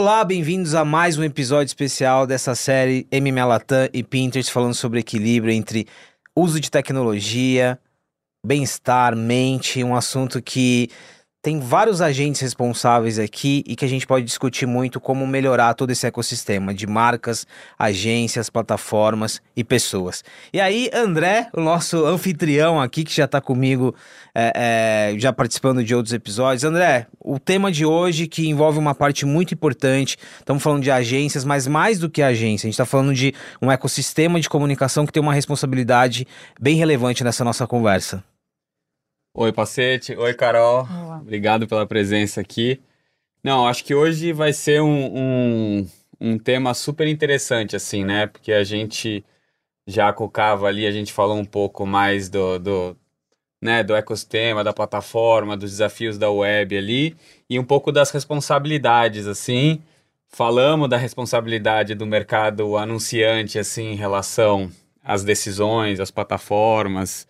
Olá, bem-vindos a mais um episódio especial dessa série MM Latam e Pinterest falando sobre equilíbrio entre uso de tecnologia, bem-estar, mente, um assunto que tem vários agentes responsáveis aqui e que a gente pode discutir muito como melhorar todo esse ecossistema de marcas, agências, plataformas e pessoas. E aí, André, o nosso anfitrião aqui, que já está comigo, é, é, já participando de outros episódios. André, o tema de hoje que envolve uma parte muito importante, estamos falando de agências, mas mais do que agência, a gente está falando de um ecossistema de comunicação que tem uma responsabilidade bem relevante nessa nossa conversa. Oi, Pacete. Oi, Carol. Olá. Obrigado pela presença aqui. Não, acho que hoje vai ser um, um, um, tema super interessante, assim, né? Porque a gente já com o Cava ali, a gente falou um pouco mais do, do, né, do ecossistema, da plataforma, dos desafios da web ali e um pouco das responsabilidades, assim. Falamos da responsabilidade do mercado anunciante, assim, em relação às decisões, às plataformas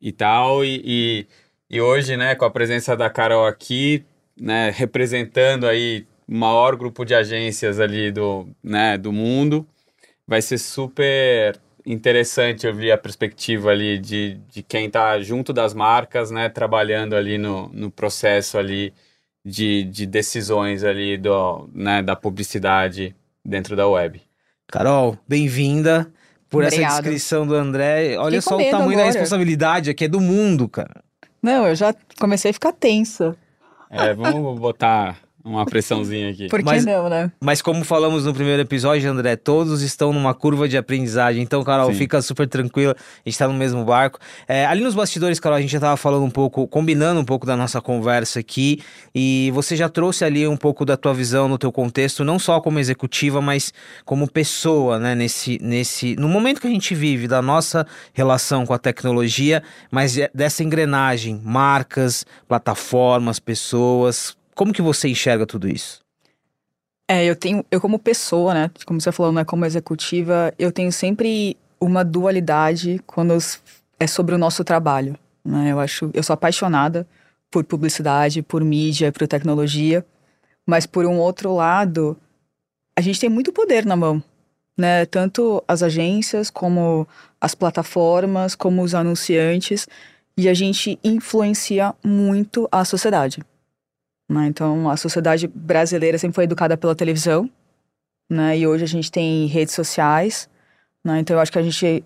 e tal, e, e e hoje, né, com a presença da Carol aqui, né, representando aí o maior grupo de agências ali do, né, do mundo, vai ser super interessante ouvir a perspectiva ali de, de quem está junto das marcas, né, trabalhando ali no, no processo ali de, de decisões ali do, né, da publicidade dentro da web. Carol, bem-vinda por Obrigado. essa descrição do André. Olha Fiquei só o tamanho agora. da responsabilidade aqui, é do mundo, cara. Não, eu já comecei a ficar tensa. É, vamos botar uma pressãozinha aqui. Por que mas, não, né? Mas como falamos no primeiro episódio, André, todos estão numa curva de aprendizagem. Então, Carol, Sim. fica super tranquila. A gente tá no mesmo barco. É, ali nos bastidores, Carol, a gente já tava falando um pouco, combinando um pouco da nossa conversa aqui. E você já trouxe ali um pouco da tua visão no teu contexto, não só como executiva, mas como pessoa, né? Nesse, nesse, no momento que a gente vive, da nossa relação com a tecnologia, mas é dessa engrenagem, marcas, plataformas, pessoas, como que você enxerga tudo isso? É, eu tenho, eu como pessoa, né, como você falou, né, como executiva, eu tenho sempre uma dualidade quando é sobre o nosso trabalho, né? Eu acho, eu sou apaixonada por publicidade, por mídia, por tecnologia, mas por um outro lado, a gente tem muito poder na mão, né? Tanto as agências como as plataformas, como os anunciantes, e a gente influencia muito a sociedade. Né? Então, a sociedade brasileira sempre foi educada pela televisão, né? E hoje a gente tem redes sociais, né? Então, eu acho que a gente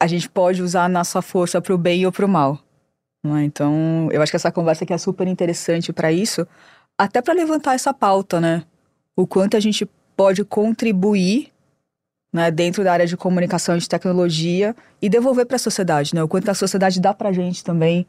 a gente pode usar a nossa força para o bem ou para o mal. Né? Então, eu acho que essa conversa aqui é super interessante para isso, até para levantar essa pauta, né? O quanto a gente pode contribuir né, dentro da área de comunicação e de tecnologia e devolver para a sociedade, né? O quanto a sociedade dá para a gente também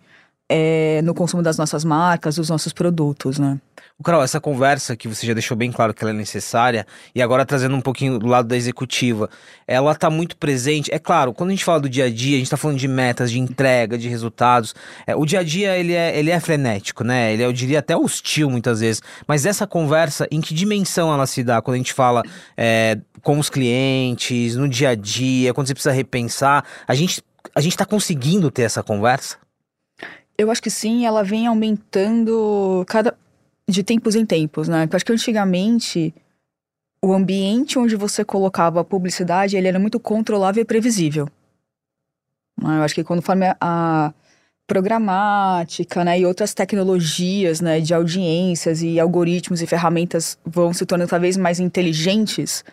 é, no consumo das nossas marcas, dos nossos produtos, né? O Carol, essa conversa que você já deixou bem claro que ela é necessária, e agora trazendo um pouquinho do lado da executiva, ela está muito presente. É claro, quando a gente fala do dia a dia, a gente está falando de metas, de entrega, de resultados. É, o dia a dia ele é, ele é frenético, né? Ele é, eu diria, até hostil muitas vezes. Mas essa conversa, em que dimensão ela se dá quando a gente fala é, com os clientes, no dia a dia, quando você precisa repensar? A gente a gente está conseguindo ter essa conversa? Eu acho que sim, ela vem aumentando cada de tempos em tempos, né? Eu acho que antigamente o ambiente onde você colocava a publicidade, ele era muito controlável e previsível. Né? Eu acho que conforme a programática, né, e outras tecnologias, né, de audiências e algoritmos e ferramentas vão se tornando cada vez mais inteligentes,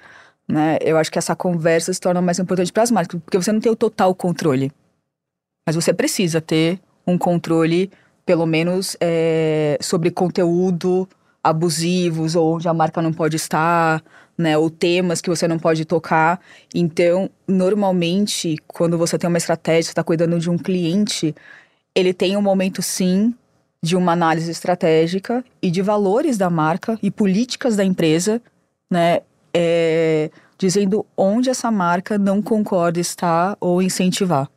né, eu acho que essa conversa se torna mais importante para as marcas, porque você não tem o total controle, mas você precisa ter um controle, pelo menos, é, sobre conteúdo abusivos ou onde a marca não pode estar, né, ou temas que você não pode tocar. Então, normalmente, quando você tem uma estratégia, está cuidando de um cliente, ele tem um momento sim de uma análise estratégica e de valores da marca e políticas da empresa, né, é, dizendo onde essa marca não concorda estar ou incentivar.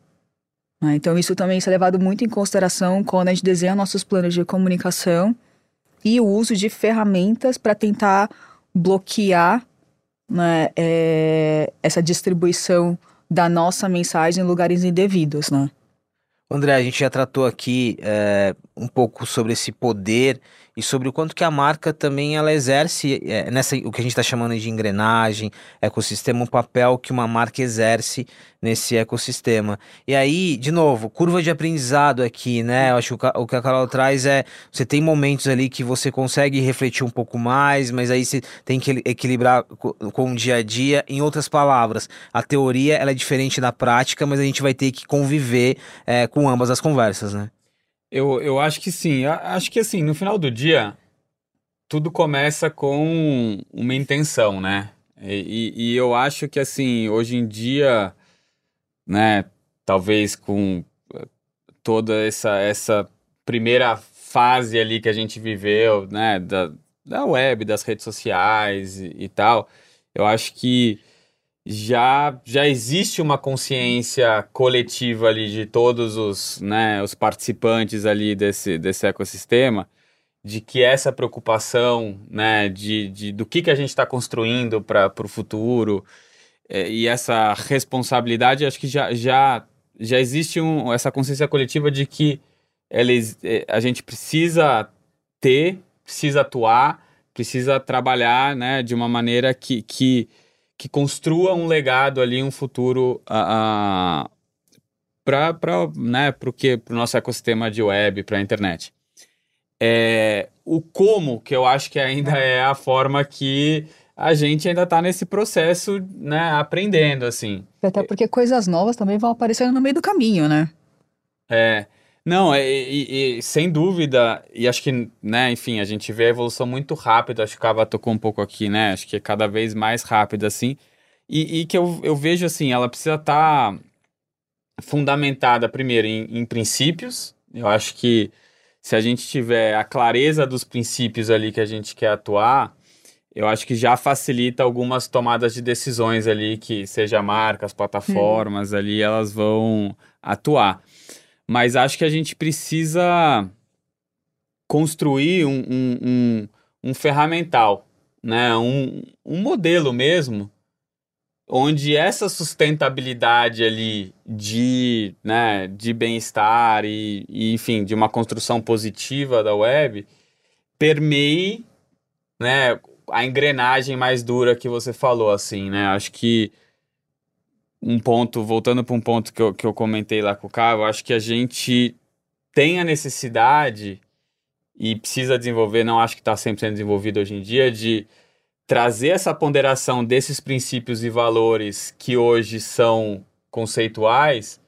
Né? Então, isso também é levado muito em consideração quando a gente desenha nossos planos de comunicação e o uso de ferramentas para tentar bloquear né, é, essa distribuição da nossa mensagem em lugares indevidos, né? André, a gente já tratou aqui é, um pouco sobre esse poder e sobre o quanto que a marca também ela exerce é, nessa o que a gente está chamando de engrenagem, ecossistema, um papel que uma marca exerce nesse ecossistema. E aí, de novo, curva de aprendizado aqui, né? Eu acho que o que a Carol traz é você tem momentos ali que você consegue refletir um pouco mais, mas aí você tem que equilibrar com o dia a dia. Em outras palavras, a teoria ela é diferente da prática, mas a gente vai ter que conviver é, com ambas as conversas, né? Eu, eu acho que sim. Eu acho que assim, no final do dia, tudo começa com uma intenção, né? E, e, e eu acho que assim, hoje em dia, né, talvez com eh, toda essa, essa primeira fase ali que a gente viveu, né, da, da web, das redes sociais e, e tal, eu acho que já, já existe uma consciência coletiva ali de todos os, né, os participantes ali desse, desse ecossistema, de que essa preocupação né, de, de do que, que a gente está construindo para o futuro é, e essa responsabilidade, acho que já, já, já existe um, essa consciência coletiva de que eles, é, a gente precisa ter, precisa atuar, precisa trabalhar né, de uma maneira que, que que construa um legado ali, um futuro uh, para né, o nosso ecossistema de web, para a internet. É, o como, que eu acho que ainda é a forma que a gente ainda está nesse processo, né, aprendendo, assim. Até porque coisas novas também vão aparecendo no meio do caminho, né? É, não, é, e, e, sem dúvida, e acho que, né, enfim, a gente vê a evolução muito rápida, acho que o Cava tocou um pouco aqui, né, acho que é cada vez mais rápida, assim, e, e que eu, eu vejo, assim, ela precisa estar tá fundamentada, primeiro, em, em princípios, eu acho que se a gente tiver a clareza dos princípios ali que a gente quer atuar, eu acho que já facilita algumas tomadas de decisões ali, que seja marcas, plataformas hum. ali, elas vão atuar. Mas acho que a gente precisa construir um, um, um, um ferramental, né? um, um modelo mesmo, onde essa sustentabilidade ali de, né, de bem-estar e, e, enfim, de uma construção positiva da web permeie né, a engrenagem mais dura que você falou, assim, né? Acho que um ponto, voltando para um ponto que eu, que eu comentei lá com o Caio, acho que a gente tem a necessidade e precisa desenvolver, não acho que está sempre sendo desenvolvido hoje em dia, de trazer essa ponderação desses princípios e valores que hoje são conceituais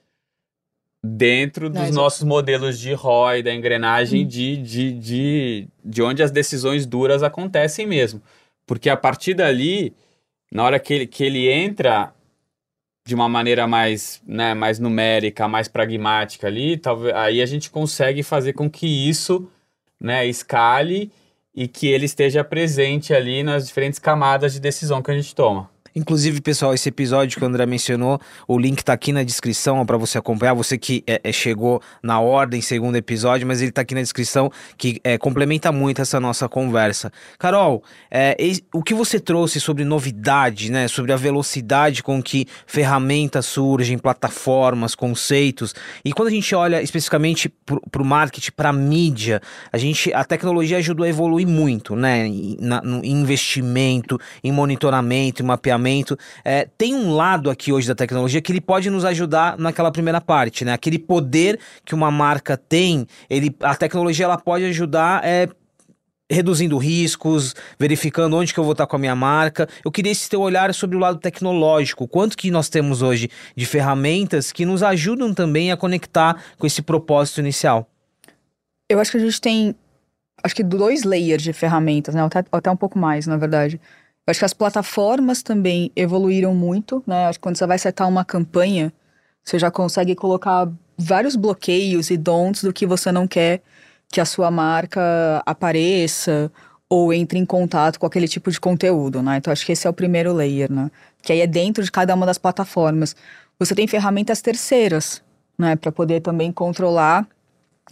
dentro dos nossos modelos de ROI, da engrenagem hum. de, de, de, de onde as decisões duras acontecem mesmo. Porque a partir dali, na hora que ele, que ele entra de uma maneira mais, né, mais numérica, mais pragmática ali, talvez aí a gente consegue fazer com que isso, né, escale e que ele esteja presente ali nas diferentes camadas de decisão que a gente toma. Inclusive, pessoal, esse episódio que o André mencionou, o link tá aqui na descrição para você acompanhar. Você que é, é, chegou na ordem, segundo episódio, mas ele tá aqui na descrição, que é, complementa muito essa nossa conversa. Carol, é, o que você trouxe sobre novidade, né? Sobre a velocidade com que ferramentas surgem, plataformas, conceitos. E quando a gente olha especificamente para o marketing, para mídia, a gente, a tecnologia ajudou a evoluir muito, né? Na, no investimento, em monitoramento, em mapeamento é, tem um lado aqui hoje da tecnologia que ele pode nos ajudar naquela primeira parte, né? Aquele poder que uma marca tem, ele, a tecnologia ela pode ajudar é, reduzindo riscos, verificando onde que eu vou estar com a minha marca. Eu queria esse teu olhar sobre o lado tecnológico. Quanto que nós temos hoje de ferramentas que nos ajudam também a conectar com esse propósito inicial? Eu acho que a gente tem, acho que dois layers de ferramentas, né? Até, até um pouco mais, na verdade. Eu acho que as plataformas também evoluíram muito, né? Acho que quando você vai setar uma campanha, você já consegue colocar vários bloqueios e dons do que você não quer que a sua marca apareça ou entre em contato com aquele tipo de conteúdo, né? Então acho que esse é o primeiro layer, né? Que aí é dentro de cada uma das plataformas. Você tem ferramentas terceiras, né, para poder também controlar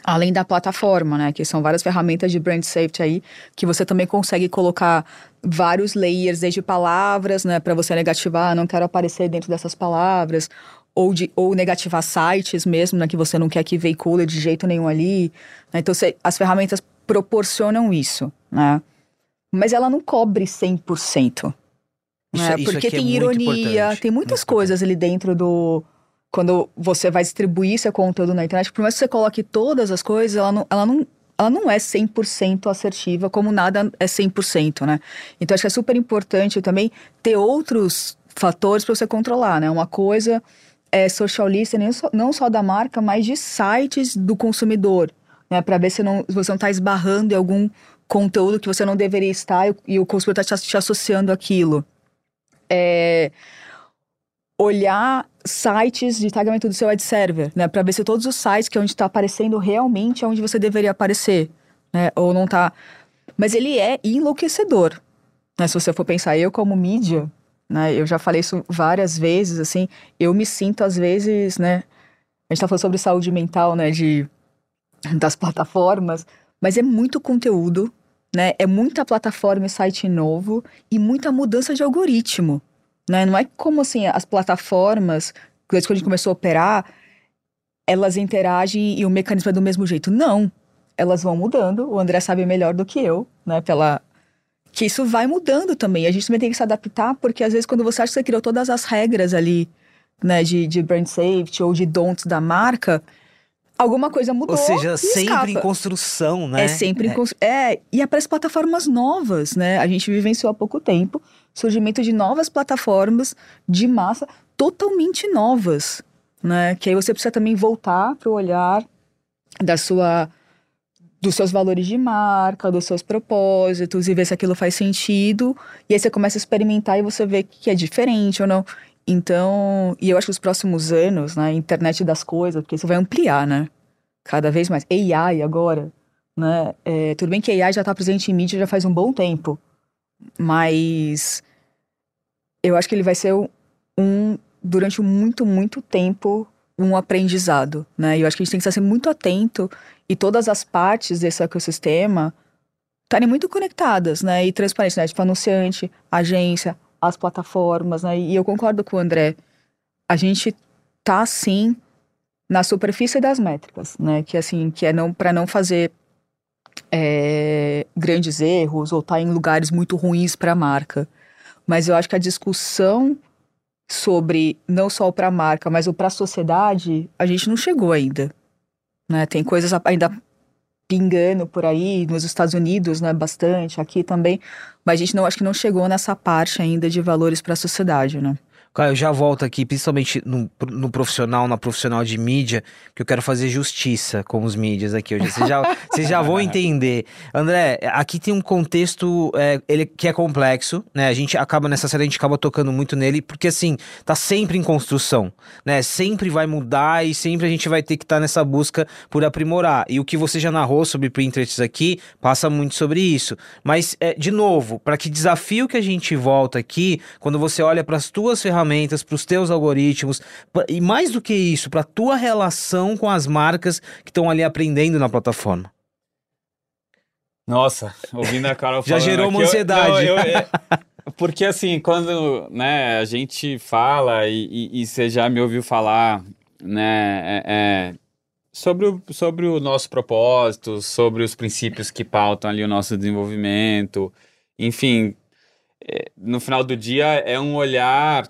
além da plataforma, né? Que são várias ferramentas de brand safety aí, que você também consegue colocar vários layers, desde palavras, né? Para você negativar, não quero aparecer dentro dessas palavras, ou, de, ou negativar sites mesmo, né? Que você não quer que veicule de jeito nenhum ali. Né? Então, você, as ferramentas proporcionam isso, né? Mas ela não cobre 100%. Isso- né? isso Porque é tem muito ironia, tem muitas muito coisas ali dentro do. Quando você vai distribuir seu conteúdo na internet, por mais que você coloque todas as coisas, ela não, ela não, ela não é 100% assertiva, como nada é 100%, né? Então acho que é super importante também ter outros fatores para você controlar, né? Uma coisa é social listening, não só, da marca, mas de sites do consumidor, né? Para ver se, não, você não está esbarrando em algum conteúdo que você não deveria estar e, o- e o consumidor está te, te associando àquilo. É, olhar sites de tagamento do seu ad server, né? Para ver se todos os sites que é onde está aparecendo realmente é onde você deveria aparecer, né? Ou não tá. Mas ele é enlouquecedor, né? Se você for pensar, eu como mídia, né? Eu já falei isso várias vezes, assim, eu me sinto às vezes, né? A gente tá falando sobre saúde mental, né? De, das plataformas, mas é muito conteúdo, né? É muita plataforma e site novo e muita mudança de algoritmo, né? Não é como assim, as plataformas, desde que a gente começou a operar, elas interagem e o mecanismo é do mesmo jeito. Não. Elas vão mudando. O André sabe melhor do que eu, né? Pela que isso vai mudando também. A gente também tem que se adaptar, porque às vezes quando você acha que você criou todas as regras ali, né, de, de brand safety ou de don'ts da marca, alguma coisa mudou. Ou seja, sempre em escapa. construção, né? É sempre em cons- é. e aparece plataformas novas, né? A gente vivenciou há pouco tempo surgimento de novas plataformas de massa totalmente novas, né? Que aí você precisa também voltar para o olhar da sua dos seus valores de marca, dos seus propósitos e ver se aquilo faz sentido. E aí você começa a experimentar e você vê que é diferente ou não. Então, e eu acho que os próximos anos, né, internet das coisas, porque isso vai ampliar, né? Cada vez mais. AI agora, né? É, tudo bem que AI já está presente em mídia já faz um bom tempo, mas eu acho que ele vai ser um, durante muito, muito tempo, um aprendizado, né? E eu acho que a gente tem que estar muito atento e todas as partes desse ecossistema estarem muito conectadas, né? E transparentes, né? Tipo, anunciante, agência, as plataformas, né? E eu concordo com o André. A gente tá, sim, na superfície das métricas, né? Que, assim, que é não, para não fazer é, grandes erros ou estar em lugares muito ruins para a marca. Mas eu acho que a discussão sobre não só para a marca, mas o para a sociedade, a gente não chegou ainda. Né? Tem coisas ainda pingando por aí, nos Estados Unidos, né, bastante, aqui também, mas a gente não acho que não chegou nessa parte ainda de valores para a sociedade, né? Cara, eu já volto aqui, principalmente no, no profissional, na profissional de mídia, que eu quero fazer justiça com os mídias aqui hoje. Vocês já, vocês já vão entender. André, aqui tem um contexto é, ele, que é complexo, né? A gente acaba nessa série, a gente acaba tocando muito nele, porque assim, tá sempre em construção, né? Sempre vai mudar e sempre a gente vai ter que estar nessa busca por aprimorar. E o que você já narrou sobre Pinterest aqui, passa muito sobre isso. Mas, é, de novo, para que desafio que a gente volta aqui, quando você olha para as tuas ferramentas, para os teus algoritmos, pra- e mais do que isso, para a tua relação com as marcas que estão ali aprendendo na plataforma. Nossa, ouvindo a Carol Já gerou uma aqui, eu- ansiedade. não, eu- é- porque assim, quando né, a gente fala, e, e- e você já me ouviu falar, né, é- é, sobre, o, sobre o nosso propósito, sobre os princípios que pautam ali o nosso desenvolvimento, enfim, é, no final do dia é um olhar,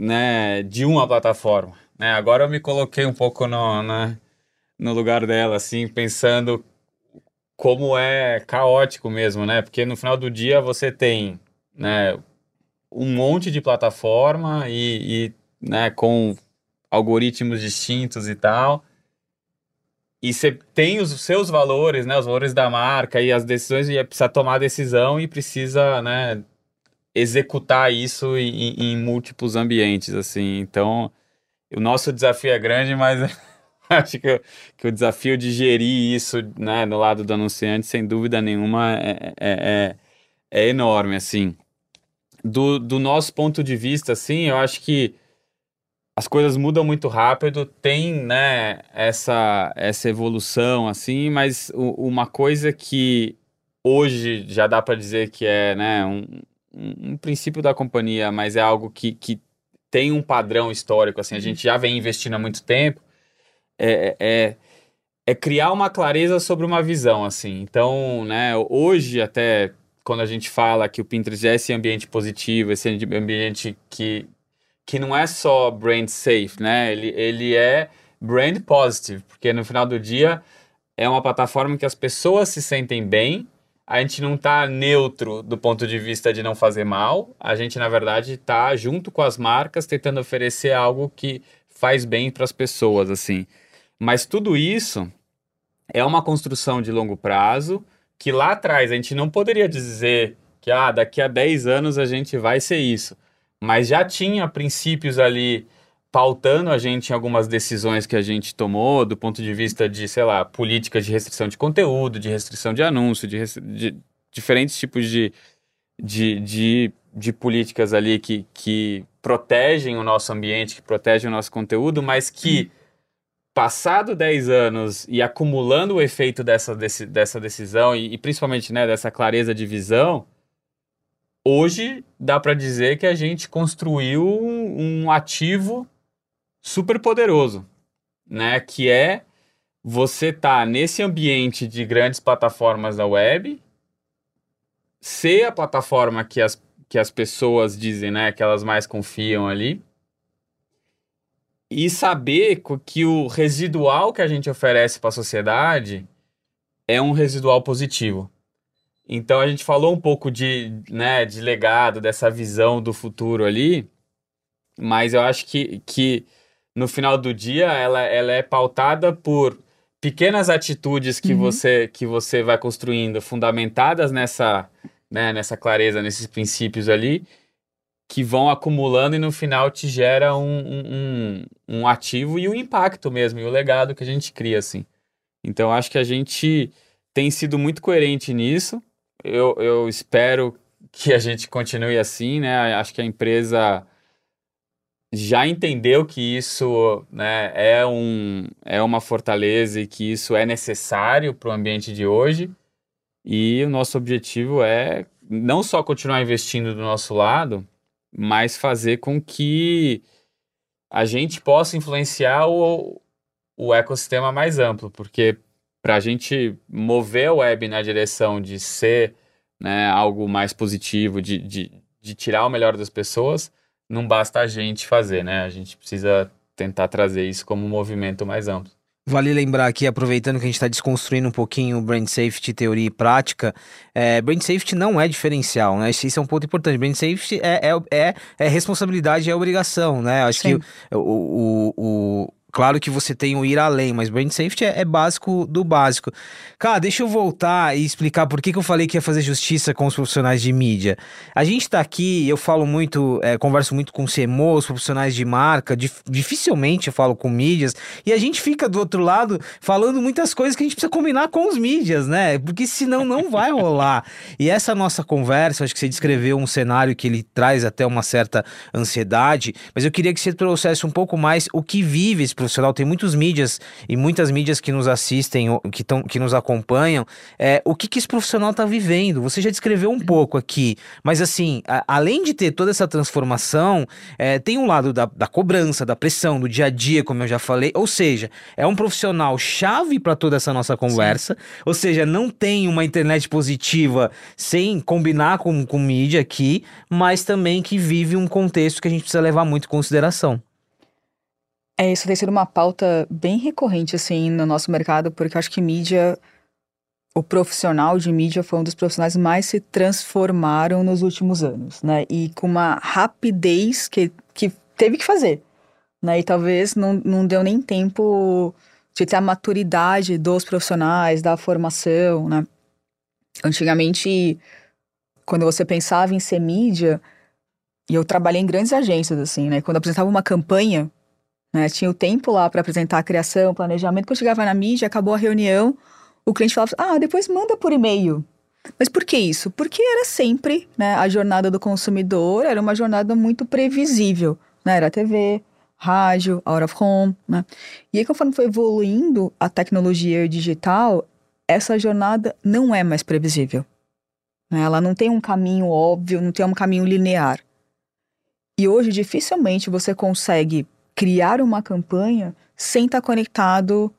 né, de uma plataforma, né? Agora eu me coloquei um pouco no, né, no lugar dela, assim, pensando como é caótico mesmo, né? Porque no final do dia você tem, né, um monte de plataforma e, e, né, com algoritmos distintos e tal. E você tem os seus valores, né, os valores da marca e as decisões e precisa tomar decisão e precisa, né, executar isso em, em múltiplos ambientes, assim. Então, o nosso desafio é grande, mas acho que, que o desafio de gerir isso, né, no lado do anunciante, sem dúvida nenhuma, é, é, é, é enorme, assim. Do, do nosso ponto de vista, assim, eu acho que as coisas mudam muito rápido, tem, né, essa, essa evolução, assim, mas uma coisa que hoje já dá para dizer que é, né, um, um, princípio da companhia, mas é algo que, que tem um padrão histórico, assim, a gente já vem investindo há muito tempo, é, é, é criar uma clareza sobre uma visão, assim. Então, né, hoje até quando a gente fala que o Pinterest é esse ambiente positivo, esse ambiente que, que não é só brand safe, né? Ele, ele é brand positive, porque no final do dia é uma plataforma que as pessoas se sentem bem, a gente não está neutro do ponto de vista de não fazer mal, a gente, na verdade, está junto com as marcas tentando oferecer algo que faz bem para as pessoas, assim. Mas tudo isso é uma construção de longo prazo que lá atrás a gente não poderia dizer que ah, daqui a 10 anos a gente vai ser isso. Mas já tinha princípios ali pautando a gente em algumas decisões que a gente tomou do ponto de vista de, sei lá, políticas de restrição de conteúdo, de restrição de anúncio, de, de diferentes tipos de, de, de, de, políticas ali que, que protegem o nosso ambiente, que protegem o nosso conteúdo, mas que passado 10 anos e acumulando o efeito dessa, desse, dessa decisão e, e, principalmente né, dessa clareza de visão, hoje dá para dizer que a gente construiu um, um ativo super poderoso, né? Que é você tá nesse ambiente de grandes plataformas da web, ser a plataforma que as, que as pessoas dizem, né, que elas mais confiam ali, e saber que o residual que a gente oferece para a sociedade é um residual positivo. Então a gente falou um pouco de, né, de legado, dessa visão do futuro ali, mas eu acho que, que no final do dia ela, ela é pautada por pequenas atitudes que, uhum. você, que você vai construindo, fundamentadas nessa, né, nessa clareza, nesses princípios ali, que vão acumulando e no final te gera um, um, um ativo e o um impacto mesmo, e o legado que a gente cria, assim. Então, acho que a gente tem sido muito coerente nisso. Eu, eu espero que a gente continue assim, né? Acho que a empresa já entendeu que isso né, é, um, é uma fortaleza e que isso é necessário para o ambiente de hoje. E o nosso objetivo é não só continuar investindo do nosso lado, mas fazer com que a gente possa influenciar o, o ecossistema mais amplo, porque para a gente mover a web na direção de ser né, algo mais positivo, de, de, de tirar o melhor das pessoas, não basta a gente fazer, né? A gente precisa tentar trazer isso como um movimento mais amplo. Vale lembrar aqui, aproveitando que a gente está desconstruindo um pouquinho o Brand Safety, teoria e prática, é, Brand Safety não é diferencial, né? Isso é um ponto importante. Brand Safety é, é, é, é responsabilidade, é obrigação, né? Acho Sim. que o, o, o Claro que você tem o ir além, mas brand safety é, é, básico do básico. Cara, deixa eu voltar e explicar por que, que eu falei que ia fazer justiça com os profissionais de mídia. A gente tá aqui, eu falo muito, é, converso muito com CMOs, profissionais de marca, dif dificilmente eu falo com mídias, e a gente fica do outro lado falando muitas coisas que a gente precisa combinar com os mídias, né? Porque senão não vai rolar. E essa nossa conversa, acho que você descreveu um cenário que ele traz até uma certa ansiedade, mas eu queria que você trouxesse um pouco mais o que vive esse profissional, tem muitos mídias e muitas mídias que nos assistem, que, tão, que nos acompanham. É, o que, que esse profissional está vivendo? Você já descreveu um pouco aqui, mas assim, a, além de ter toda essa transformação, é, tem um lado da, da cobrança, da pressão, do dia a dia, como eu já falei. Ou seja, é um profissional chave para toda essa nossa conversa. Sim. Ou seja, não tem uma internet positiva sem combinar com, com mídia aqui, mas também que vive um contexto que a gente precisa levar muito em consideração. É, isso tem sido uma pauta bem recorrente, assim, no nosso mercado, porque eu acho que mídia, o profissional de mídia foi um dos profissionais mais se transformaram nos últimos anos, né? E com uma rapidez que, que teve que fazer, né? E talvez não, não deu nem tempo de ter a maturidade dos profissionais, da formação, né? Antigamente, quando você pensava em ser mídia, e eu trabalhei em grandes agências, assim, né? Quando apresentava uma campanha, né? Tinha o tempo lá para apresentar a criação, planejamento. Quando chegava na mídia, acabou a reunião, o cliente falava: Ah, depois manda por e-mail. Mas por que isso? Porque era sempre, né, a jornada do consumidor era uma jornada muito previsível, né? Era TV, rádio, out of home, né? E aí conforme foi evoluindo a tecnologia digital, essa jornada não é mais previsível. Né? Ela não tem um caminho óbvio, não tem um caminho linear. E hoje dificilmente você consegue criar uma campanha sem estar tá conectado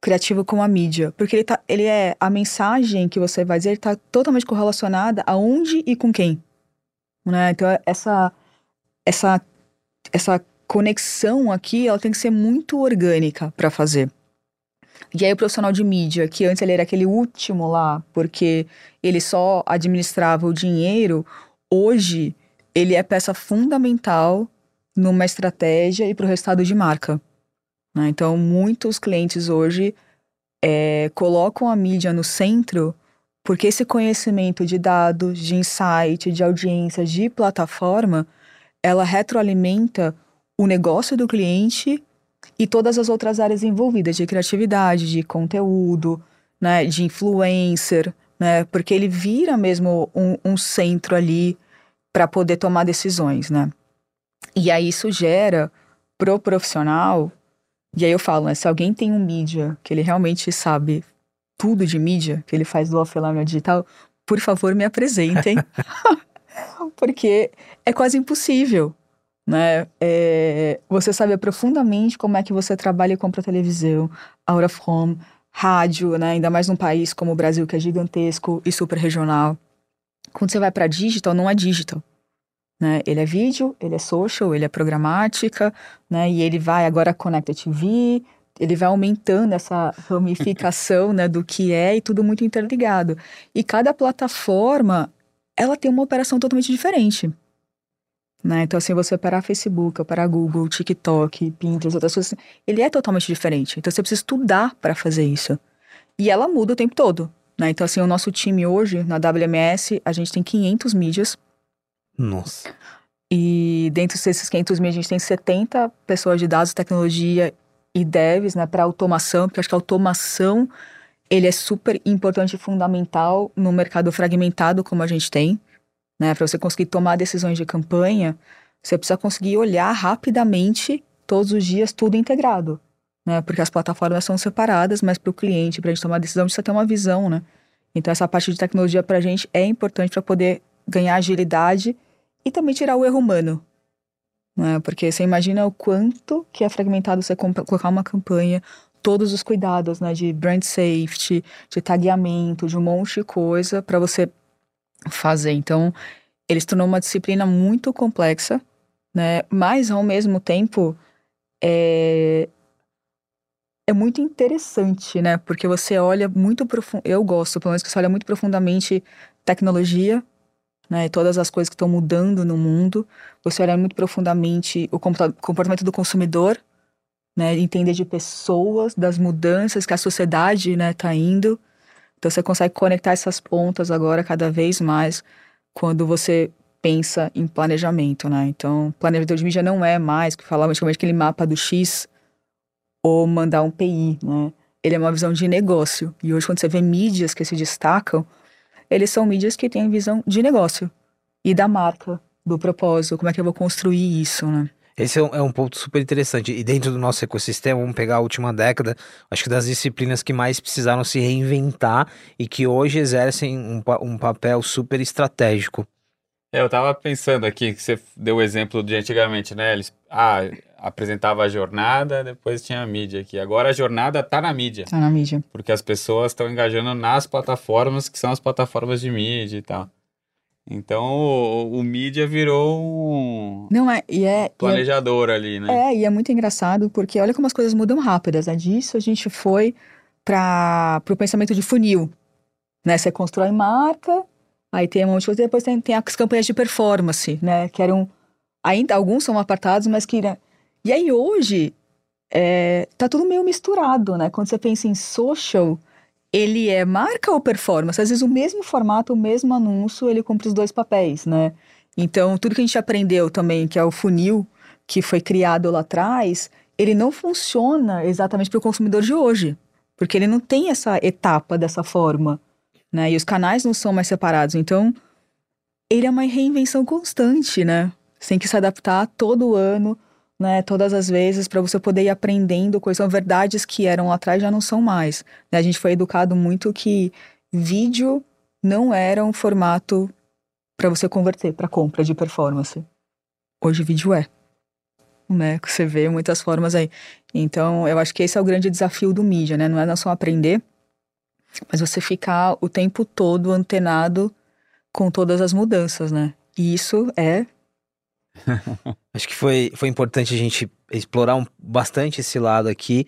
criativo com a mídia, porque ele, tá, ele é a mensagem que você vai dizer está totalmente correlacionada aonde e com quem, né? Então essa essa essa conexão aqui, ela tem que ser muito orgânica para fazer. E aí o profissional de mídia, que antes ele era aquele último lá, porque ele só administrava o dinheiro, hoje ele é peça fundamental numa estratégia e para o resultado de marca. Né? Então, muitos clientes hoje é, colocam a mídia no centro porque esse conhecimento de dados, de insight, de audiência, de plataforma, ela retroalimenta o negócio do cliente e todas as outras áreas envolvidas de criatividade, de conteúdo, né, de influencer, né, porque ele vira mesmo um, um centro ali para poder tomar decisões, né. E aí isso gera pro profissional, e aí eu falo, né, se alguém tem um mídia que ele realmente sabe tudo de mídia, que ele faz do offline digital, por favor me apresentem, porque é quase impossível, né? É, você sabe profundamente como é que você trabalha e compra televisão, out of home, rádio, né? Ainda mais num país como o Brasil, que é gigantesco e super regional. Quando você vai para digital, não é digital. Né? Ele é vídeo, ele é social, ele é programática, né? E ele vai agora Connected TV, ele vai aumentando essa ramificação, né, do que é e tudo muito interligado. E cada plataforma, ela tem uma operação totalmente diferente. Né? Então, assim, você operar Facebook, operar Google, TikTok, Pinterest, outras coisas, ele é totalmente diferente. Então, você precisa estudar para fazer isso. E ela muda o tempo todo. Né? Então, assim, o nosso time hoje, na WMS, a gente tem 500 mídias. Nossa. E dentro desses 500 mídias, a gente tem 70 pessoas de dados, tecnologia e devs, né, para automação, porque acho que a automação ele é super importante e fundamental no mercado fragmentado como a gente tem né? Para você conseguir tomar decisões de campanha, você precisa conseguir olhar rapidamente, todos os dias, tudo integrado, né? Porque as plataformas são separadas, mas para o cliente, para a gente tomar decisão, precisa ter uma visão, né? Então essa parte de tecnologia para a gente é importante para poder ganhar agilidade e também tirar o erro humano, né? Porque você imagina o quanto que é fragmentado você colocar uma campanha, todos os cuidados, né? De brand safety, de tagueamento, de um monte de coisa para você fazer. Então, ele se tornou uma disciplina muito complexa, né? Mas, ao mesmo tempo, é, é muito interessante, né? Porque você olha muito profundo. Eu gosto, pelo menos, que você olha muito profundamente tecnologia, né? Todas as coisas que estão mudando no mundo. Você olha muito profundamente o comportamento do consumidor, né? Entender de pessoas, das mudanças que a sociedade, né, tá indo. Então você consegue conectar essas pontas agora cada vez mais quando você pensa em planejamento, né? Então, planejamento de mídia não é mais que falava antigamente aquele mapa do X ou mandar um PI, né? Ele é uma visão de negócio. E hoje quando você vê mídias que se destacam, eles são mídias que têm visão de negócio e da marca, do propósito, como é que eu vou construir isso, né? Esse é um, é um, ponto super interessante. E dentro do nosso ecossistema, vamos pegar a última década, acho que das disciplinas que mais precisaram se reinventar e que hoje exercem um, um papel super estratégico. É, eu tava pensando aqui que você deu o exemplo de antigamente, né? Eles ah, apresentava a jornada, depois tinha a mídia aqui. Agora a jornada tá na mídia. Tá na mídia. Porque as pessoas estão engajando nas plataformas que são as plataformas de mídia e tal. Então o, o mídia virou um Não é, e é, planejador e é, ali, né? É, e é muito engraçado porque olha como as coisas mudam rápidas. Né? Disso a gente foi para o pensamento de funil. Né? Você constrói marca, aí tem um monte de coisa, depois tem, tem as campanhas de performance, né? Que eram. Ainda alguns são apartados, mas que. Né? E aí hoje é, tá tudo meio misturado, né? Quando você pensa em social ele é marca ou performance? Às vezes o mesmo formato, o mesmo anúncio, ele cumpre os dois papéis, né? Então, tudo que a gente aprendeu também, que é o funil, que foi criado lá atrás, ele não funciona exatamente para o consumidor de hoje, porque ele não tem essa etapa dessa forma, né? E os canais não são mais separados, então ele é uma reinvenção constante, né? Você tem que se adaptar todo ano, né, todas as vezes para você poder ir aprendendo coisas, são verdades que eram lá atrás já não são mais. Né? A gente foi educado muito que vídeo não era um formato para você converter para compra de performance. Hoje vídeo é. né? Você vê muitas formas aí. Então, eu acho que esse é o grande desafio do mídia, né? Não é só aprender, mas você ficar o tempo todo antenado com todas as mudanças, né? E isso é. acho que foi, foi importante a gente explorar um, bastante esse lado aqui,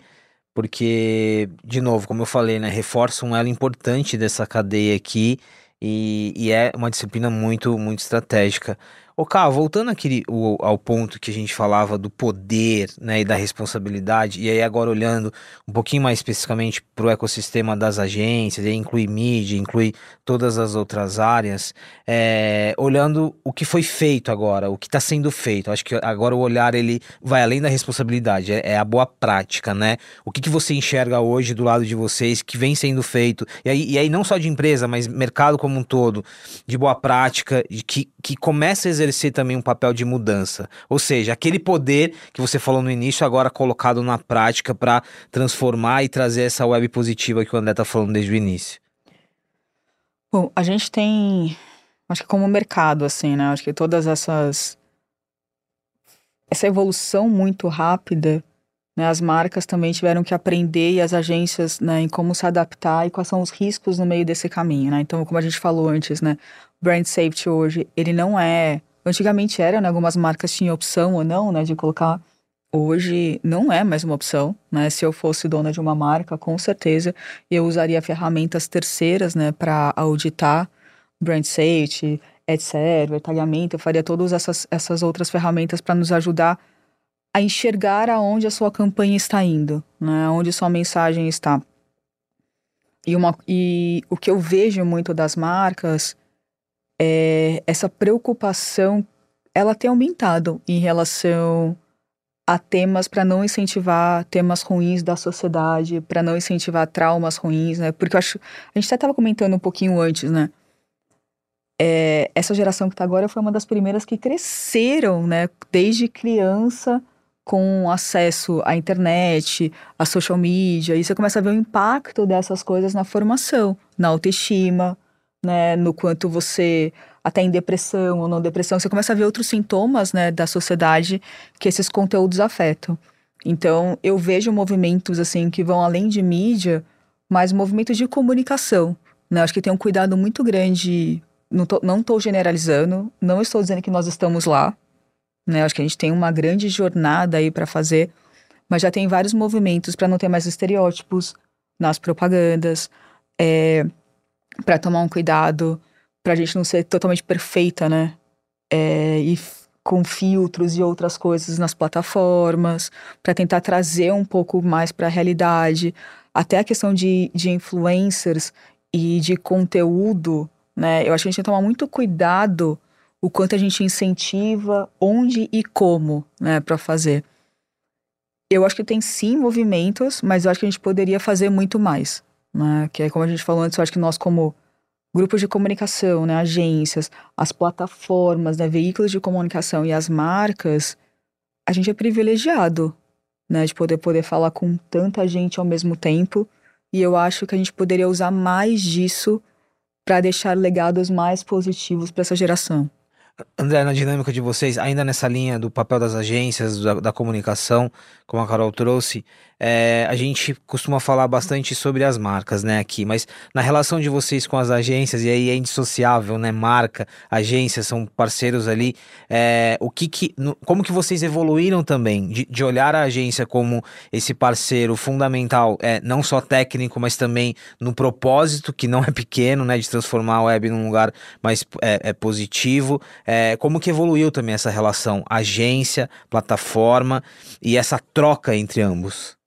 porque, de novo, como eu falei, né? Reforça um elo importante dessa cadeia aqui e, e é uma disciplina muito, muito estratégica. Ô, Cá, voltando aqui ao ponto que a gente falava do poder né, e da responsabilidade, e aí agora olhando um pouquinho mais especificamente para o ecossistema das agências, inclui mídia, inclui todas as outras áreas, é, olhando o que foi feito agora, o que está sendo feito. Acho que agora o olhar ele vai além da responsabilidade, é, é a boa prática, né? O que, que você enxerga hoje do lado de vocês que vem sendo feito, e aí, e aí não só de empresa, mas mercado como um todo, de boa prática, de que, que começa a exercer exercer também um papel de mudança. Ou seja, aquele poder que você falou no início, agora colocado na prática para transformar e trazer essa web positiva que o André está falando desde o início. Bom, a gente tem, acho que como mercado, assim, né? Acho que todas essas. Essa evolução muito rápida, né? As marcas também tiveram que aprender e as agências, né, em como se adaptar e quais são os riscos no meio desse caminho, né? Então, como a gente falou antes, né? Brand safety hoje, ele não é Antigamente era, né? Algumas marcas tinham opção ou não, né? De colocar. Hoje não é mais uma opção, né? Se eu fosse dona de uma marca, com certeza eu usaria ferramentas terceiras, né? Para auditar brand safety, etc., detalhamento. Eu faria todas essas, essas outras ferramentas para nos ajudar a enxergar aonde a sua campanha está indo, né? Onde sua mensagem está. E, uma, e o que eu vejo muito das marcas é, essa preocupação ela tem aumentado em relação a temas para não incentivar temas ruins da sociedade, para não incentivar traumas ruins, né? Porque eu acho, a gente até estava comentando um pouquinho antes, né? É, essa geração que está agora foi uma das primeiras que cresceram, né? Desde criança com acesso à internet, à social media, e você começa a ver o impacto dessas coisas na formação, na autoestima, né, no quanto você até em depressão ou não depressão, você começa a ver outros sintomas, né, da sociedade que esses conteúdos afetam. Então, eu vejo movimentos assim que vão além de mídia, mas movimentos de comunicação, né? Acho que tem um cuidado muito grande, não tô generalizando, não estou dizendo que nós estamos lá, né? Acho que a gente tem uma grande jornada aí para fazer, mas já tem vários movimentos para não ter mais estereótipos nas propagandas, é, para tomar um cuidado, para a gente não ser totalmente perfeita, né? É, e com filtros e outras coisas nas plataformas, para tentar trazer um pouco mais para a realidade. Até a questão de, de influencers e de conteúdo, né? Eu acho que a gente tem que tomar muito cuidado o quanto a gente incentiva, onde e como, né, para fazer. Eu acho que tem sim movimentos, mas eu acho que a gente poderia fazer muito mais né? Que é como a gente falou antes, eu acho que nós como grupos de comunicação, né, agências, as plataformas, né, veículos de comunicação e as marcas, a gente é privilegiado, né, de poder poder falar com tanta gente ao mesmo tempo. E eu acho que a gente poderia usar mais disso para deixar legados mais positivos para essa geração. André, na dinâmica de vocês, ainda nessa linha do papel das agências, da, da comunicação, como a Carol trouxe, é, a gente costuma falar bastante sobre as marcas, né, aqui, mas na relação de vocês com as agências, e aí é indissociável, né, marca, agência, são parceiros ali, é, o que que, como que vocês evoluíram também, de, de, olhar a agência como esse parceiro fundamental, é, não só técnico, mas também no propósito, que não é pequeno, né, de transformar a web num lugar mais é, positivo, como que evoluiu também essa relação agência, plataforma e essa troca entre ambos?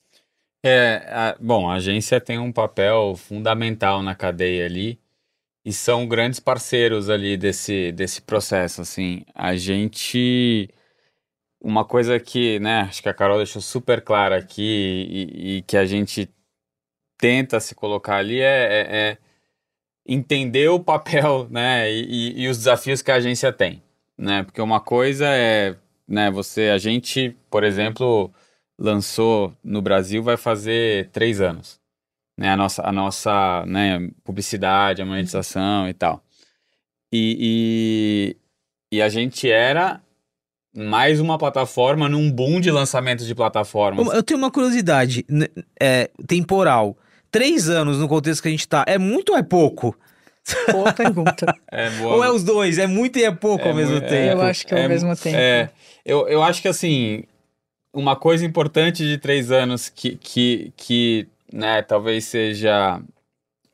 É, a, bom, a agência tem um papel fundamental na cadeia ali e são grandes parceiros ali desse, desse processo, assim. A gente... Uma coisa que, né, acho que a Carol deixou super clara aqui e, e que a gente tenta se colocar ali é, é, é entender o papel, né, e, e, os desafios que a agência tem, né, porque uma coisa é, né, você, a gente, por exemplo lançou no Brasil vai fazer três anos. Né, a nossa, a nossa né, publicidade, a monetização e tal. E, e, e, a gente era mais uma plataforma num boom de lançamento de plataformas. Eu tenho uma curiosidade é, temporal. Três anos no contexto que a gente tá, é muito ou é pouco? Boa pergunta. É, boa. Ou é os dois? É muito e é pouco É ao mesmo mu- tempo? Eu acho que é ao mesmo tempo. É, eu, eu acho que assim, uma coisa importante de três anos que, que, que né, talvez seja.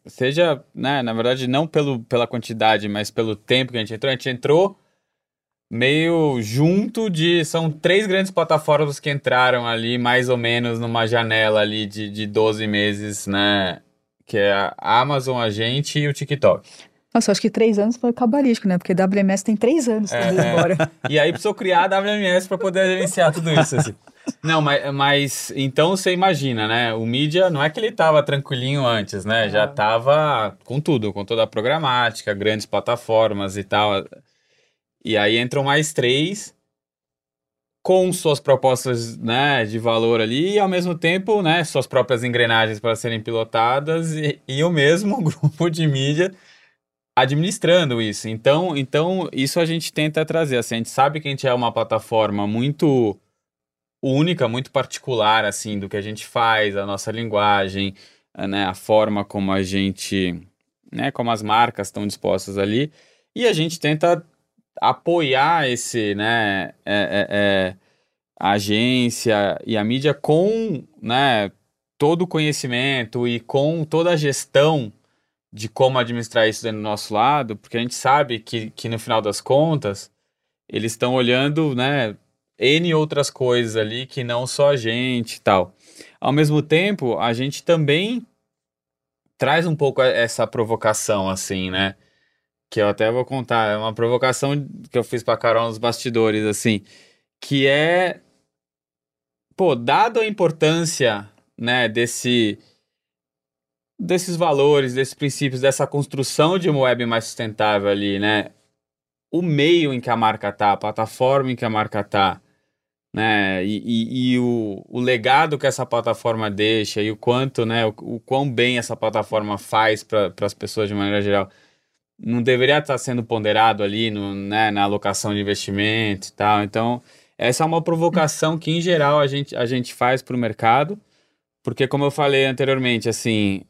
Seja, né, na verdade, não pelo, pela quantidade, mas pelo tempo que a gente entrou. A gente entrou meio junto de. São três grandes plataformas que entraram ali, mais ou menos, numa janela ali de, de 12 meses, né? Que é a Amazon, a gente e o TikTok. Nossa, acho que três anos foi cabalístico, né? Porque WMS tem três anos É, ir é. embora. E aí precisou criar a WMS para poder gerenciar tudo isso. Assim. Não, mas, mas então você imagina, né? O mídia não é que ele tava tranquilinho antes, né? Já tava com tudo, com toda a programática, grandes plataformas e tal. E aí entram mais três com suas propostas, né, de valor ali e ao mesmo tempo, né, suas próprias engrenagens para serem pilotadas e, e o mesmo grupo de mídia administrando isso. Então, então isso a gente tenta trazer. Assim, a gente sabe que a gente é uma plataforma muito única, muito particular, assim, do que a gente faz, a nossa linguagem, né, a forma como a gente, né, como as marcas estão dispostas ali, e a gente tenta apoiar esse, né, é, é, é, a agência e a mídia com, né, todo o conhecimento e com toda a gestão de como administrar isso dentro do nosso lado, porque a gente sabe que, que no final das contas, eles estão olhando, né, N outras coisas ali que não só a gente e tal. Ao mesmo tempo, a gente também traz um pouco essa provocação, assim, né? Que eu até vou contar, é uma provocação que eu fiz pra Carol nos bastidores, assim, que é, pô, dado a importância, né, desse desses valores, desses princípios, dessa construção de uma web mais sustentável ali, né? O meio em que a marca tá, a plataforma em que a marca tá, né? E, e, e o, o legado que essa plataforma deixa e o quanto, né? O, o quão bem essa plataforma faz para as pessoas de maneira geral, não deveria estar sendo ponderado ali no, né, na alocação de investimento e tal. Então, essa é uma provocação que, em geral, a gente, a gente faz para o mercado, porque, como eu falei anteriormente, assim,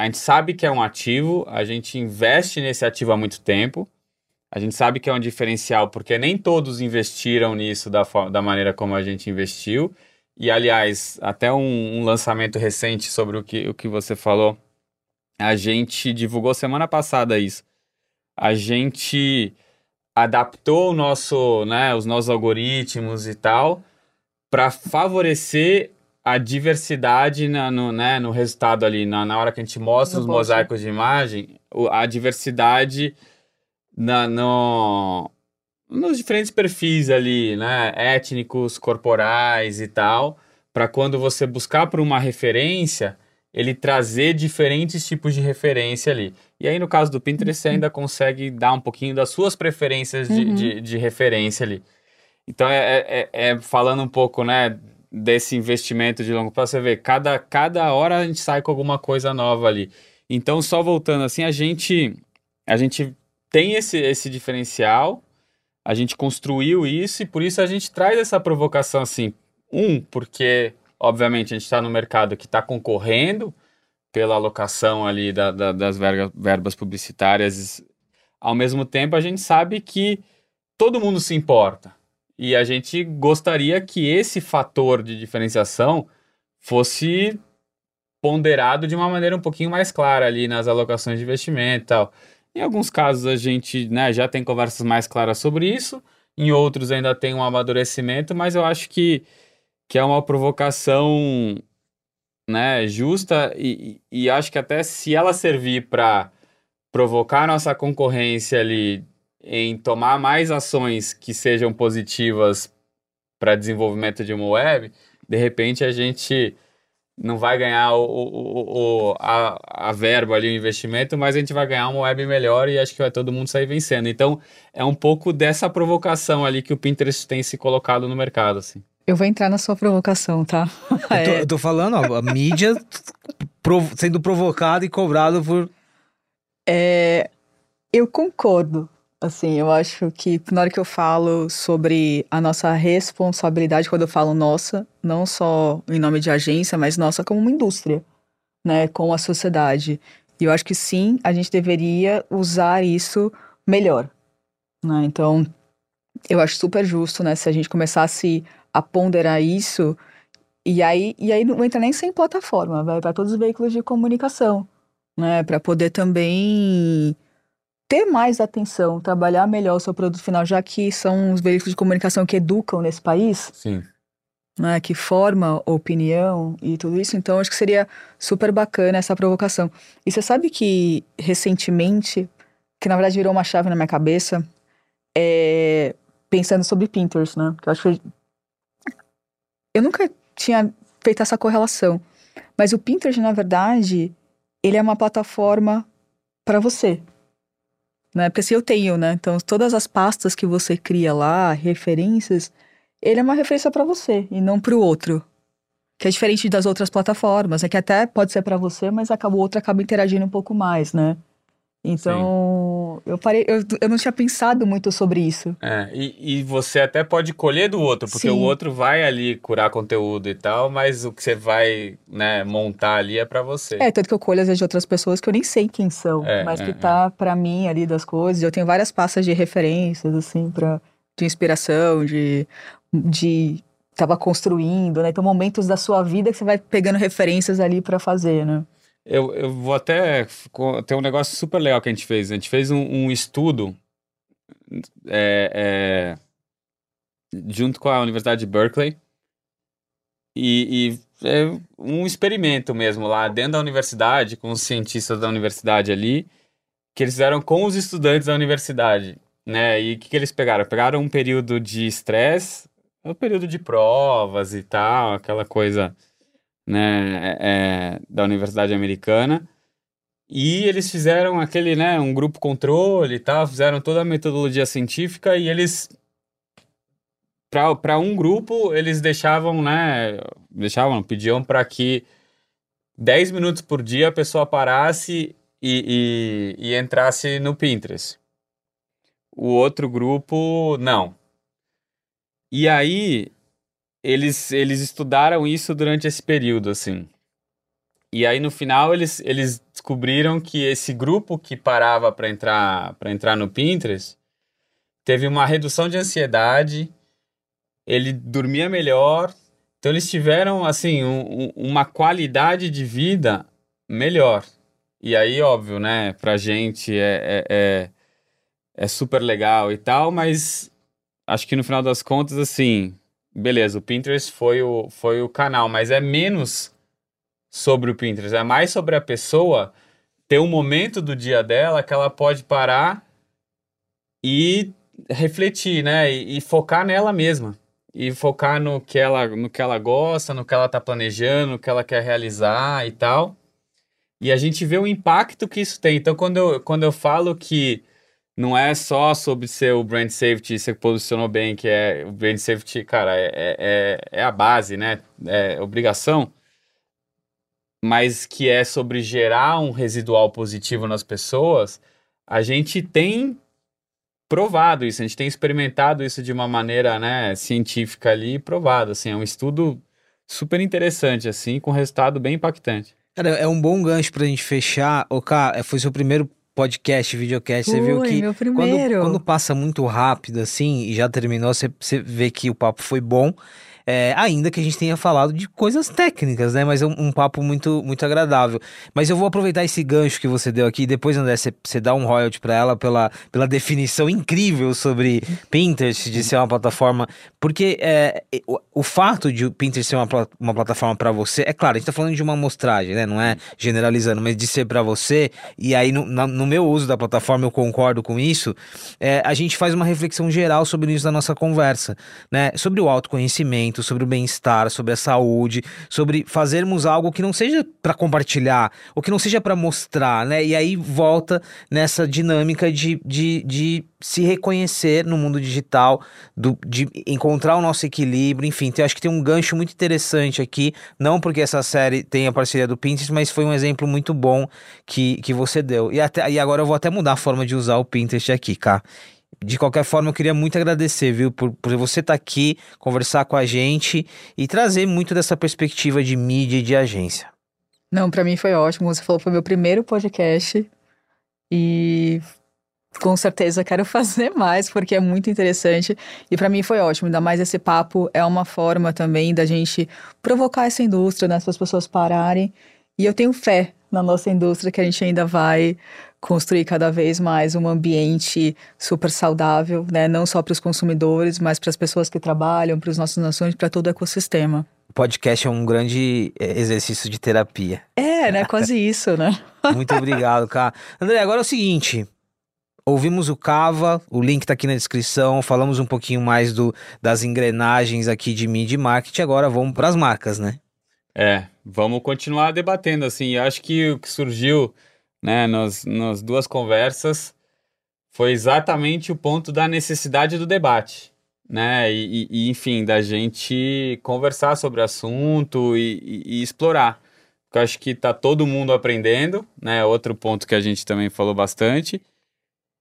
a gente sabe que é um ativo, a gente investe nesse ativo há muito tempo, a gente sabe que é um diferencial, porque nem todos investiram nisso da, da maneira como a gente investiu. E, aliás, até um, um lançamento recente sobre o que, o que você falou, a gente divulgou semana passada isso. A gente adaptou o nosso, né, os nossos algoritmos e tal para favorecer a diversidade na, no, né, no resultado ali, na, na hora que a gente mostra No os post. mosaicos de imagem, a diversidade na, no, nos diferentes perfis ali, né, étnicos, corporais e tal, para quando você buscar por uma referência, ele trazer diferentes tipos de referência ali. E aí, no caso do Pinterest, você ainda consegue dar um pouquinho das suas preferências de, Uhum. de, de referência ali. Então, é, é, é falando um pouco, né, desse investimento de longo prazo, você vê, cada, cada hora a gente sai com alguma coisa nova ali. Então, só voltando assim, a gente, a gente tem esse, esse diferencial, a gente construiu isso e por isso a gente traz essa provocação assim. Um, porque, obviamente, a gente está no mercado que está concorrendo pela alocação ali da, da- das verga- verbas publicitárias. Ao mesmo tempo, a gente sabe que todo mundo se importa. E a gente gostaria que esse fator de diferenciação fosse ponderado de uma maneira um pouquinho mais clara ali nas alocações de investimento e tal. Em alguns casos a gente né, já tem conversas mais claras sobre isso, em outros ainda tem um amadurecimento, mas eu acho que, que é uma provocação né, justa e, e acho que até se ela servir para provocar nossa concorrência ali em tomar mais ações que sejam positivas para desenvolvimento de uma web, de repente a gente não vai ganhar o, o, o- a, a verba ali, o investimento, mas a gente vai ganhar uma web melhor e acho que vai todo mundo sair vencendo. Então, é um pouco dessa provocação ali que o Pinterest tem se colocado no mercado, assim. Eu vou entrar na sua provocação, tá? Eu tô, É, eu tô falando, ó, a mídia provo- sendo provocada e cobrado por. é, eu concordo Assim, eu acho que na hora que eu falo sobre a nossa responsabilidade, quando eu falo nossa, não só em nome de agência, mas nossa como uma indústria, né, com a sociedade. E eu acho que sim, a gente deveria usar isso melhor, né? Então, eu acho super justo, né, se a gente começasse a ponderar isso, e aí, e aí não entra nem sem plataforma, vai para todos os veículos de comunicação, né, para poder também ter mais atenção, trabalhar melhor o seu produto final, já que são os veículos de comunicação que educam nesse país. Sim. Né, que forma opinião e tudo isso, então acho que seria super bacana essa provocação. E você sabe que recentemente, que na verdade virou uma chave na minha cabeça, é, pensando sobre Pinterest, né? Que eu acho que eu nunca tinha feito essa correlação, mas o Pinterest na verdade ele é uma plataforma para você, né? Porque se eu tenho, né? Então, todas as pastas que você cria lá, referências, ele é uma referência para você e não para o outro. Que é diferente das outras plataformas, é que até pode ser para você, mas acaba, o outro acaba interagindo um pouco mais, né? Então, eu parei, eu, eu não tinha pensado muito sobre isso. É, e, e você até pode colher do outro, porque Sim. o outro vai ali curar conteúdo e tal, mas o que você vai né, montar ali é para você. É, tanto que eu colho às vezes de outras pessoas que eu nem sei quem são, é, mas é, que tá é. para mim ali das coisas. Eu tenho várias pastas de referências, assim, pra, de inspiração, de. de tava construindo, né? Então, momentos da sua vida que você vai pegando referências ali para fazer, né? Eu, eu vou até. Tem um negócio super legal que a gente fez. A gente fez um, um estudo é, é, junto com a Universidade de Berkeley. E, e é um experimento mesmo lá dentro da universidade, com os cientistas da universidade ali, que eles fizeram com os estudantes da universidade. Né? E o que, que eles pegaram? Pegaram um período de estresse, um período de provas e tal, aquela coisa né, é, é, da Universidade Americana. E eles fizeram aquele, né, um grupo controle e tal, fizeram toda a metodologia científica e eles para um grupo eles deixavam, né, deixavam, pediam para que 10 minutos por dia a pessoa parasse e, e, e entrasse no Pinterest. O outro grupo, não. E aí, eles, eles estudaram isso durante esse período, assim. E aí no final eles, eles descobriram que esse grupo que parava para entrar para entrar no Pinterest teve uma redução de ansiedade, ele dormia melhor, então eles tiveram assim um, um, uma qualidade de vida melhor. E aí óbvio, né? Pra gente é, é, é, é super legal e tal, mas acho que no final das contas assim beleza, o Pinterest foi o, foi o canal, mas é menos sobre o Pinterest, é mais sobre a pessoa ter um momento do dia dela que ela pode parar e refletir, né? E, e, focar nela mesma. E focar no que, ela, no que ela gosta, no que ela tá planejando, no que ela quer realizar e tal. E a gente vê o impacto que isso tem. Então, quando eu, quando eu falo que não é só sobre ser o brand safety, você posicionou bem, que é o brand safety, cara, é, é, é, é a base, né? É obrigação, mas que é sobre gerar um residual positivo nas pessoas, a gente tem provado isso, a gente tem experimentado isso de uma maneira, né, científica ali e provado, assim, é um estudo super interessante, assim, com resultado bem impactante. Cara, é um bom gancho pra gente fechar. O cara, foi seu primeiro podcast, videocast, você viu que quando, quando, passa muito rápido assim e já terminou, você, você vê que o papo foi bom. É, ainda que a gente tenha falado de coisas técnicas, né? Mas é um, um, papo muito, muito agradável. Mas eu vou aproveitar esse gancho que você deu aqui. Depois, André, você, dá um royalty para ela pela, pela definição incrível sobre Pinterest, de ser uma plataforma. Porque é, o, o, fato de o Pinterest ser uma, uma plataforma para você, é claro, a gente tá falando de uma amostragem, né? Não é generalizando, mas de ser para você. E aí, no, na, no meu uso da plataforma, eu concordo com isso. É, a gente faz uma reflexão geral sobre isso da nossa conversa, né? Sobre o autoconhecimento desenvolvimento, sobre o bem-estar, sobre a saúde, sobre fazermos algo que não seja para compartilhar, ou que não seja para mostrar, né? E aí volta nessa dinâmica de, de, de se reconhecer no mundo digital, do, de encontrar o nosso equilíbrio, enfim, eu acho que tem um gancho muito interessante aqui, não porque essa série tem a parceria do Pinterest, mas foi um exemplo muito bom que, que você deu. E, até, e agora eu vou até mudar a forma de usar o Pinterest aqui, cá. De qualquer forma, eu queria muito agradecer, viu, por, por você estar tá aqui, conversar com a gente e trazer muito dessa perspectiva de mídia e de agência. Não, para mim foi ótimo. Você falou que foi meu primeiro podcast e com certeza quero fazer mais, porque é muito interessante. E para mim foi ótimo, ainda mais esse papo é uma forma também da gente provocar essa indústria, né, as pessoas pararem. E eu tenho fé na nossa indústria que a gente ainda vai construir cada vez mais um ambiente super saudável, né? Não só para os consumidores, mas para as pessoas que trabalham, para as nossas nações, para todo o ecossistema. O podcast é um grande é, exercício de terapia. É, né? Quase isso, né? Muito obrigado, cara. André, agora é o seguinte. Ouvimos o Cava, o link está aqui na descrição. Falamos um pouquinho mais do, das engrenagens aqui de mídia e marketing. Agora vamos para as marcas, né? É, vamos continuar debatendo assim. Eu acho que o que surgiu, né, nas, nas duas conversas foi exatamente o ponto da necessidade do debate, né? E, e enfim, da gente conversar sobre o assunto e, e, e explorar. Porque eu acho que está todo mundo aprendendo, né? Outro ponto que a gente também falou bastante.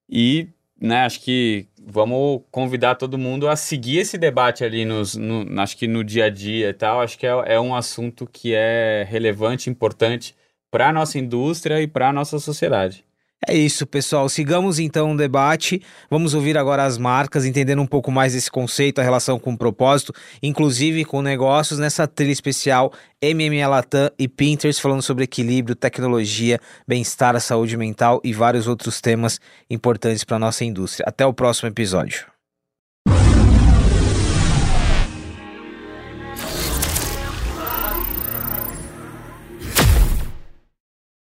E, né, acho que vamos convidar todo mundo a seguir esse debate ali nos, no, acho que no dia a dia e tal. Acho que é, é um assunto que é relevante, importante para a nossa indústria e para a nossa sociedade. É isso, pessoal. Sigamos então o debate. Vamos ouvir agora as marcas, entendendo um pouco mais desse conceito, a relação com o propósito, inclusive com negócios, nessa trilha especial MMA Latam e Pinterest, falando sobre equilíbrio, tecnologia, bem-estar, saúde mental e vários outros temas importantes para a nossa indústria. Até o próximo episódio.